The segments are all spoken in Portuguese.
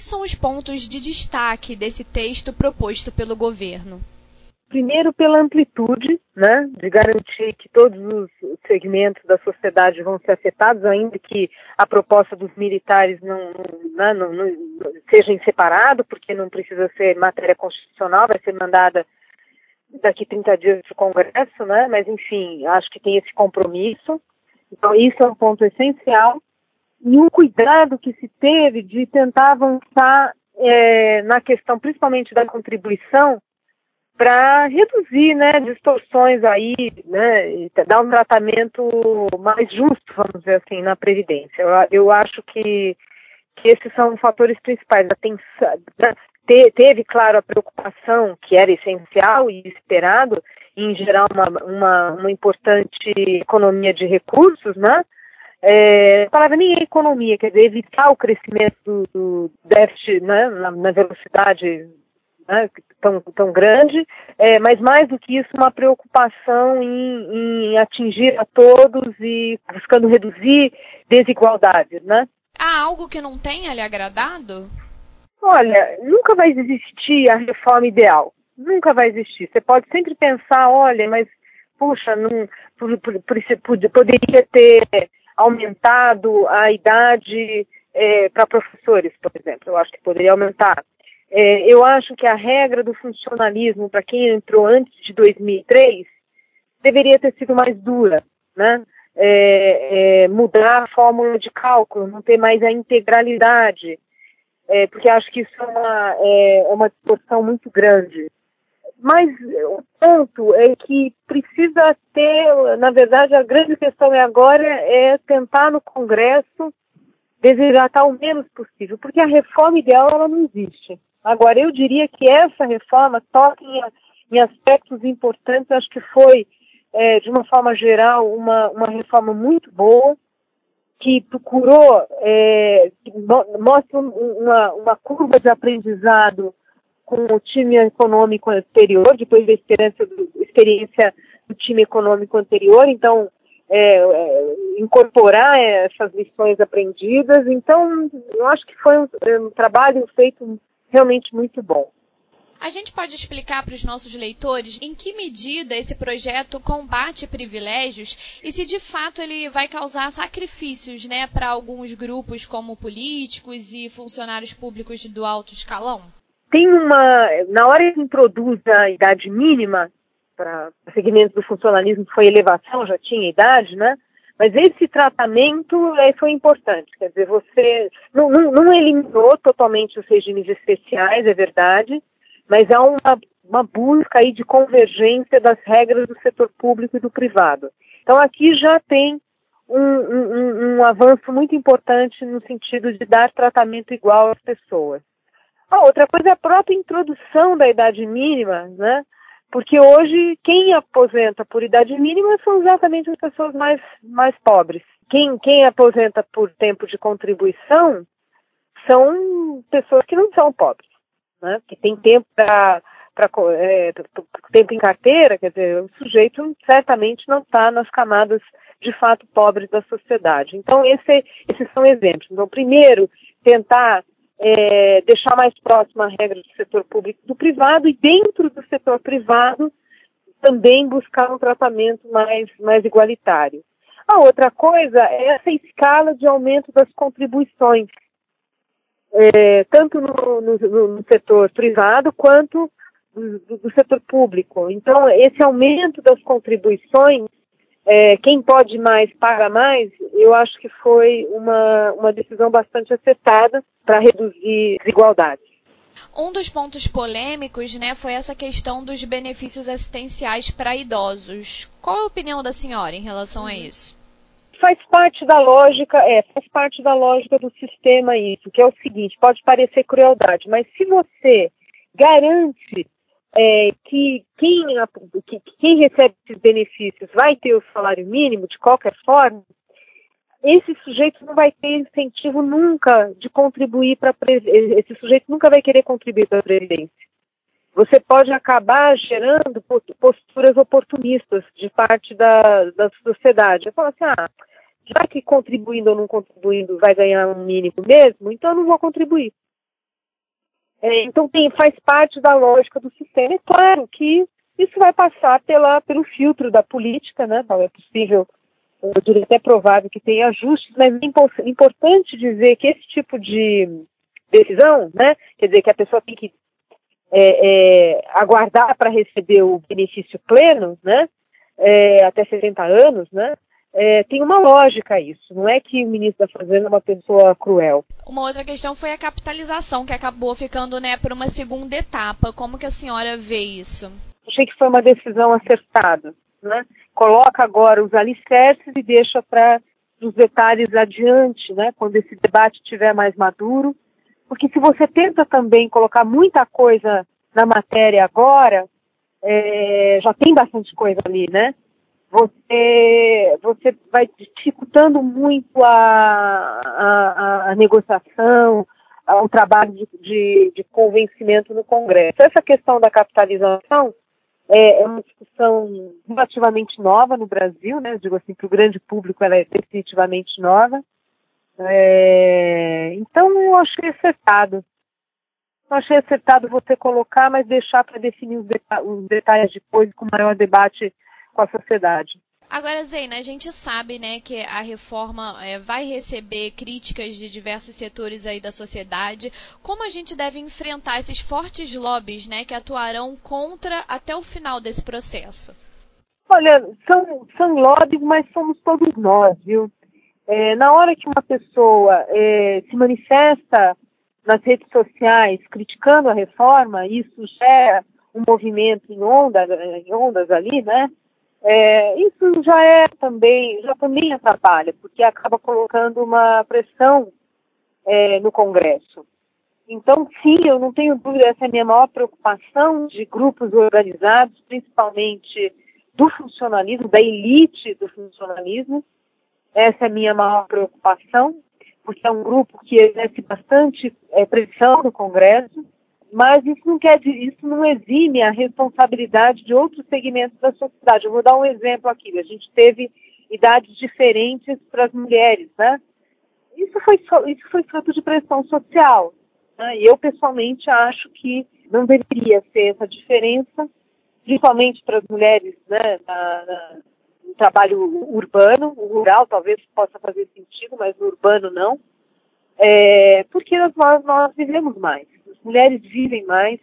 são os pontos de destaque desse texto proposto pelo governo? Primeiro, pela amplitude, né, de garantir que todos os segmentos da sociedade vão ser afetados, ainda que a proposta dos militares não, né, não, não, não seja em separado, porque não precisa ser matéria constitucional, vai ser mandada daqui 30 dias para o Congresso, né, mas enfim, acho que tem esse compromisso. Então, isso é um ponto essencial. E o cuidado que se teve de tentar avançar é, na questão, principalmente da contribuição, para reduzir, né, distorções aí, né, dar um tratamento mais justo, vamos dizer assim, na previdência. Eu, eu acho que, que esses são fatores principais. A te, teve, claro, a preocupação, que era essencial e esperado, em gerar uma, uma, uma importante economia de recursos, né, é, a palavra nem é economia, quer dizer, evitar o crescimento do, do déficit né, na, na velocidade né, tão, tão grande, é, mas mais do que isso, uma preocupação em, em atingir a todos e buscando reduzir desigualdades, né? Há algo que não tenha lhe agradado? Olha, nunca vai existir a reforma ideal. Nunca vai existir. Você pode sempre pensar, olha, mas, puxa, não, por, por, por, poderia ter aumentado a idade é, para professores, por exemplo. Eu acho que poderia aumentar. É, eu acho que a regra do funcionalismo para quem entrou antes de 2003 deveria ter sido mais dura, né? É, é, mudar a fórmula de cálculo, não ter mais a integralidade, é, porque acho que isso é uma, é, é uma distorção muito grande. Mas o ponto é que precisa ter, na verdade, a grande questão é agora é tentar no Congresso desidratar o menos possível, porque a reforma ideal ela não existe. Agora, eu diria que essa reforma toca em, em aspectos importantes, acho que foi, é, de uma forma geral, uma, uma reforma muito boa, que procurou, é, mostra uma, uma curva de aprendizado com o time econômico anterior, depois da experiência do, experiência do time econômico anterior, então é, é, incorporar essas lições aprendidas. Então, eu acho que foi um, um trabalho feito realmente muito bom. A gente pode explicar para os nossos leitores em que medida esse projeto combate privilégios e se de fato ele vai causar sacrifícios né, para alguns grupos, como políticos e funcionários públicos do alto escalão? Tem uma. Na hora que introduz a idade mínima para segmentos do funcionalismo, foi elevação, já tinha idade, né? Mas esse tratamento é, foi importante, quer dizer, você não, não, não, eliminou totalmente os regimes especiais, é verdade, mas há uma, uma busca aí de convergência das regras do setor público e do privado. Então aqui já tem um, um, um avanço muito importante no sentido de dar tratamento igual às pessoas. A outra coisa é a própria introdução da idade mínima, né? Porque hoje, quem aposenta por idade mínima são exatamente as pessoas mais, mais pobres. Quem, quem aposenta por tempo de contribuição são pessoas que não são pobres, né? que tem tempo para é, tempo em carteira, quer dizer, o sujeito certamente não está nas camadas de fato pobres da sociedade. Então, esse, esses são exemplos. Então, primeiro, tentar é, deixar mais próxima a regra do setor público do privado e dentro do setor privado também buscar um tratamento mais, mais igualitário. A outra coisa é essa escala de aumento das contribuições, é, tanto no, no, no, setor privado quanto do, do setor público. Então, esse aumento das contribuições é, quem pode mais paga mais, eu acho que foi uma, uma decisão bastante acertada para reduzir desigualdades. Um dos pontos polêmicos né, foi essa questão dos benefícios assistenciais para idosos. Qual a opinião da senhora em relação a isso? Faz parte da lógica, é, faz parte da lógica do sistema isso, que é o seguinte, pode parecer crueldade, mas se você garante é, que, quem, que quem recebe esses benefícios vai ter o salário mínimo de qualquer forma, esse sujeito não vai ter incentivo nunca de contribuir para esse sujeito nunca vai querer contribuir para a previdência. Você pode acabar gerando posturas oportunistas de parte da, da sociedade. Eu falo assim, ah, já que contribuindo ou não contribuindo vai ganhar um mínimo mesmo, então eu não vou contribuir. É, então tem, faz parte da lógica do sistema. É claro que isso vai passar pela, pelo filtro da política, né? Não é possível, eu diria até provável que tenha ajustes, mas é importante dizer que esse tipo de decisão, né? Quer dizer que a pessoa tem que é, é, aguardar para receber o benefício pleno, né? É, até 60 anos, né? É, tem uma lógica isso. Não é que o ministro da Fazenda é uma pessoa cruel. Uma outra questão foi a capitalização, que acabou ficando né, por uma segunda etapa. Como que a senhora vê isso? Achei que foi uma decisão acertada. Né? Coloca agora os alicerces e deixa para os detalhes adiante, né? quando esse debate estiver mais maduro. Porque se você tenta também colocar muita coisa na matéria agora, é, já tem bastante coisa ali, né? Você, você vai dificultando muito a, a, a negociação, o trabalho de, de, de, convencimento no Congresso. Essa questão da capitalização é, é uma discussão relativamente nova no Brasil, né? Eu digo assim, para o grande público ela é definitivamente nova. É, então eu achei acertado. Eu achei acertado você colocar, mas deixar para definir os, deta os detalhes depois com maior debate com a sociedade. Agora, Zeina, a gente sabe né, que a reforma é, vai receber críticas de diversos setores aí da sociedade. Como a gente deve enfrentar esses fortes lobbies né, que atuarão contra até o final desse processo? Olha, são, são lobbies, mas somos todos nós, viu? É, na hora que uma pessoa é, se manifesta nas redes sociais criticando a reforma, isso gera um movimento em, onda, em ondas ali, né? É, isso já é também, já também atrapalha, porque acaba colocando uma pressão é, no Congresso. Então, sim, eu não tenho dúvida, essa é a minha maior preocupação de grupos organizados, principalmente do funcionalismo, da elite do funcionalismo. Essa é a minha maior preocupação, porque é um grupo que exerce bastante é, pressão no Congresso mas isso não quer isso não exime a responsabilidade de outros segmentos da sociedade. Eu vou dar um exemplo aqui. A gente teve idades diferentes para as mulheres, né? Isso foi isso foi fruto de pressão social. Né? E eu pessoalmente acho que não deveria ser essa diferença, principalmente para as mulheres, né? Na, na, no trabalho urbano, o rural talvez possa fazer sentido, mas no urbano não, é, porque nós, nós vivemos mais as mulheres vivem mais,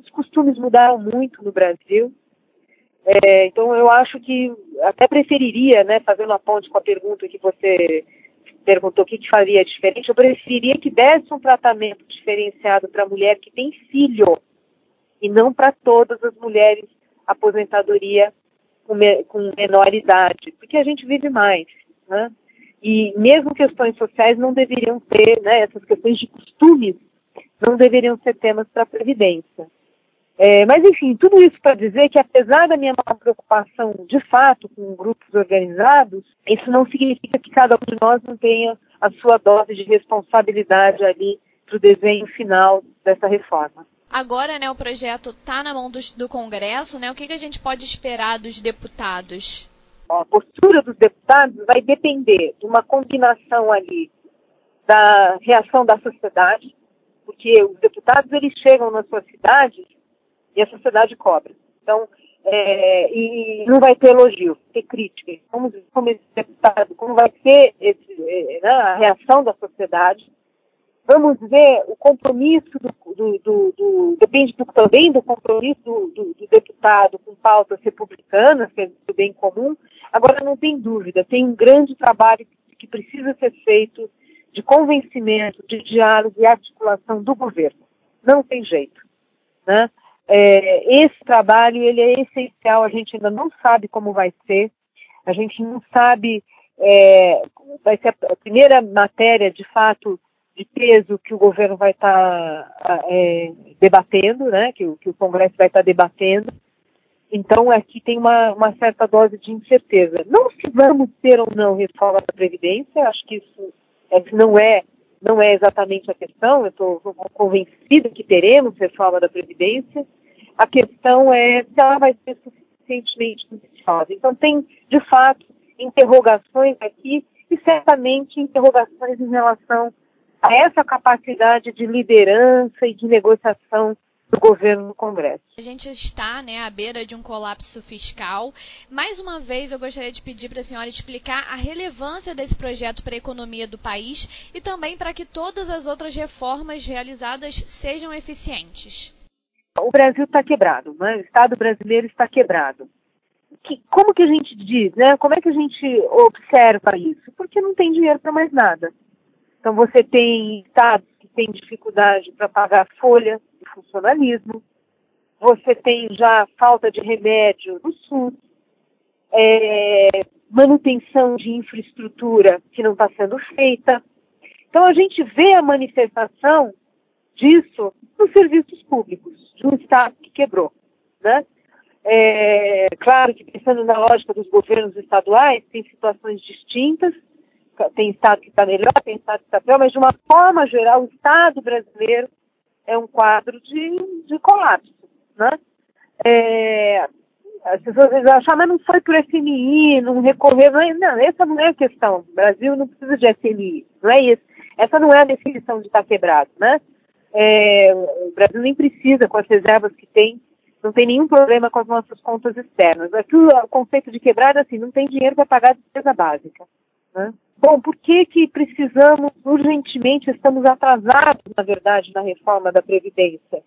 os costumes mudaram muito no Brasil. É, então eu acho que até preferiria, né, fazendo a ponte com a pergunta que você perguntou o que, que faria diferente, eu preferiria que desse um tratamento diferenciado para a mulher que tem filho e não para todas as mulheres aposentadoria com, me, com menor idade, porque a gente vive mais, né? E mesmo questões sociais não deveriam ter, né, essas questões de costumes não deveriam ser temas para a Previdência. É, mas, enfim, tudo isso para dizer que, apesar da minha maior preocupação, de fato, com grupos organizados, isso não significa que cada um de nós não tenha a sua dose de responsabilidade ali para o desenho final dessa reforma. Agora, né, o projeto está na mão do, do, Congresso, né? O que, que a gente pode esperar dos deputados? A postura dos deputados vai depender de uma combinação ali da reação da sociedade, porque os deputados eles chegam nas suas cidades e a sociedade cobra. Então, é, e não vai ter elogio, vai ter crítica. Como, como esse deputado, como vai ser esse, é, né, a reação da sociedade. Vamos ver o compromisso do, do, do, do depende também do compromisso do, deputado com pautas republicanas, que é do bem comum. Agora não tem dúvida, tem um grande trabalho que precisa ser feito de convencimento, de diálogo e articulação do governo. Não tem jeito. Né? É, esse trabalho ele é essencial, a gente ainda não sabe como vai ser, a gente não sabe, é, vai ser a primeira matéria de fato de peso que o governo vai estar tá, é, debatendo, né, que, que, o Congresso vai estar tá debatendo. Então aqui tem uma, uma, certa dose de incerteza. Não se vamos ter ou não reforma da Previdência, acho que isso é que não é não é exatamente a questão, eu estou convencida que teremos reforma da Previdência, a questão é se ela vai ser suficientemente ambiciosa. Então tem, de fato, interrogações aqui e certamente interrogações em relação a essa capacidade de liderança e de negociação do governo no Congresso. A gente está né, à beira de um colapso fiscal. Mais uma vez, eu gostaria de pedir para a senhora explicar a relevância desse projeto para a economia do país e também para que todas as outras reformas realizadas sejam eficientes. O Brasil está quebrado, né? o Estado brasileiro está quebrado. Que, como que a gente diz, né? Como é que a gente observa isso? Porque não tem dinheiro para mais nada. Então você tem estados que têm dificuldade para pagar folha, funcionalismo, você tem já falta de remédio no SUS, é, manutenção de infraestrutura que não está sendo feita. Então a gente vê a manifestação disso nos serviços públicos, de um Estado que quebrou. Né? É, claro que pensando na lógica dos governos estaduais, tem situações distintas, tem Estado que está melhor, tem Estado que está pior, mas de uma forma geral, o Estado brasileiro é um quadro de, de colapso, né? É, as pessoas dizem, acham, mas não foi por FMI, não recorreu, não, é, não, essa não é a questão. O Brasil não precisa de FMI, não é isso. Essa não é a definição de estar quebrado, né? É, o Brasil nem precisa, com as reservas que tem, não tem nenhum problema com as nossas contas externas. Aqui o conceito de quebrado é assim, não tem dinheiro para pagar a despesa básica, né? Bom, por que, que precisamos urgentemente, estamos atrasados, na verdade, na reforma da Previdência?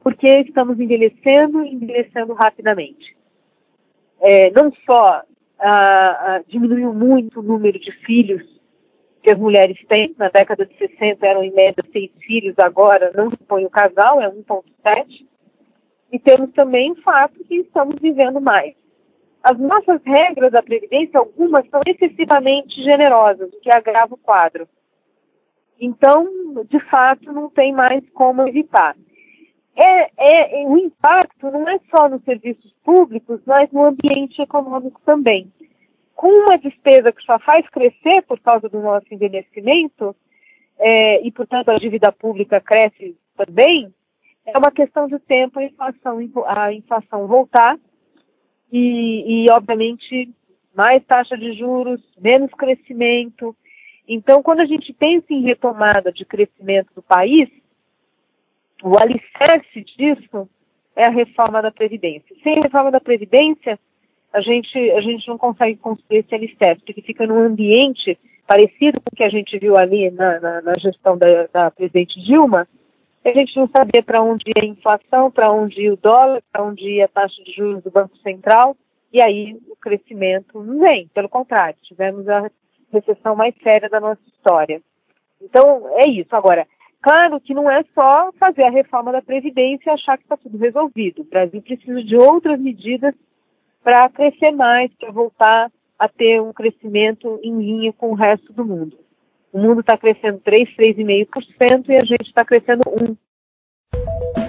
Porque estamos envelhecendo e envelhecendo rapidamente. É, não só ah, ah, diminuiu muito o número de filhos que as mulheres têm, na década de 60 eram em média seis filhos, agora não põe o casal, é 1,7. E temos também o fato que estamos vivendo mais. As nossas regras da Previdência, algumas são excessivamente generosas, o que agrava o quadro. Então, de fato, não tem mais como evitar. É, é, é, o impacto não é só nos serviços públicos, mas no ambiente econômico também. Com uma despesa que só faz crescer por causa do nosso envelhecimento, é, e portanto a dívida pública cresce também, é uma questão de tempo a inflação, a inflação voltar e, e, obviamente, mais taxa de juros, menos crescimento. Então, quando a gente pensa em retomada de crescimento do país, o alicerce disso é a reforma da Previdência. Sem a reforma da Previdência, a gente, a gente não consegue construir esse alicerce, porque fica num ambiente parecido com o que a gente viu ali na, na, na gestão da, da presidente Dilma, a gente não sabia para onde ia a inflação, para onde ia o dólar, para onde ia a taxa de juros do Banco Central, e aí o crescimento não vem, pelo contrário, tivemos a recessão mais séria da nossa história. Então, é isso. Agora, claro que não é só fazer a reforma da Previdência e achar que está tudo resolvido. O Brasil precisa de outras medidas para crescer mais, para voltar a ter um crescimento em linha com o resto do mundo. O mundo está crescendo 3, 3,5% e a gente está crescendo 1%.